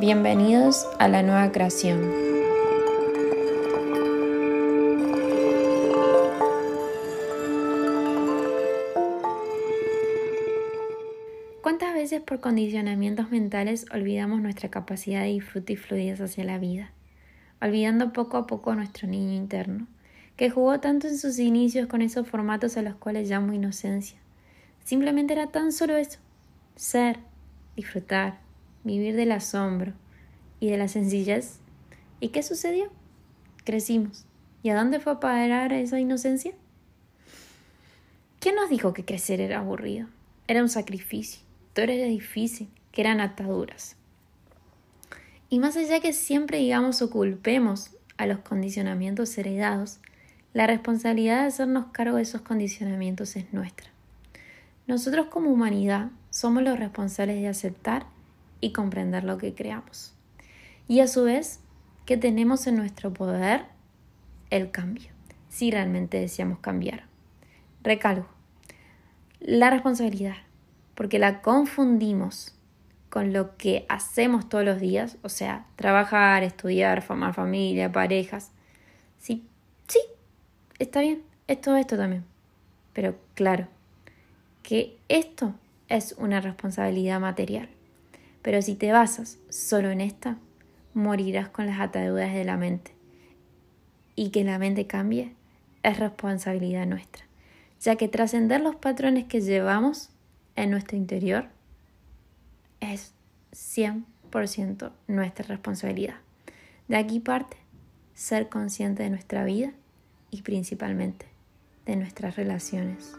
Bienvenidos a la nueva creación. ¿Cuántas veces por condicionamientos mentales olvidamos nuestra capacidad de disfrute y fluidez hacia la vida? Olvidando poco a poco a nuestro niño interno, que jugó tanto en sus inicios con esos formatos a los cuales llamo inocencia. Simplemente era tan solo eso, ser, disfrutar, vivir del asombro y de la sencillez. ¿Y qué sucedió? Crecimos. ¿Y a dónde fue a parar esa inocencia? ¿Quién nos dijo que crecer era aburrido? Era un sacrificio, todo era difícil, que eran ataduras. Y más allá que siempre digamos o culpemos a los condicionamientos heredados, la responsabilidad de hacernos cargo de esos condicionamientos es nuestra. Nosotros como humanidad somos los responsables de aceptar y comprender lo que creamos. Y a su vez, que tenemos en nuestro poder el cambio, si realmente deseamos cambiar. Recalco, la responsabilidad, porque la confundimos con lo que hacemos todos los días, o sea, trabajar, estudiar, formar familia, parejas. Sí, sí, está bien, es todo esto también. Pero claro, que esto es una responsabilidad material. Pero si te basas solo en esta, morirás con las ataduras de la mente. Y que la mente cambie es responsabilidad nuestra, ya que trascender los patrones que llevamos en nuestro interior es 100% nuestra responsabilidad. De aquí parte ser consciente de nuestra vida y principalmente de nuestras relaciones.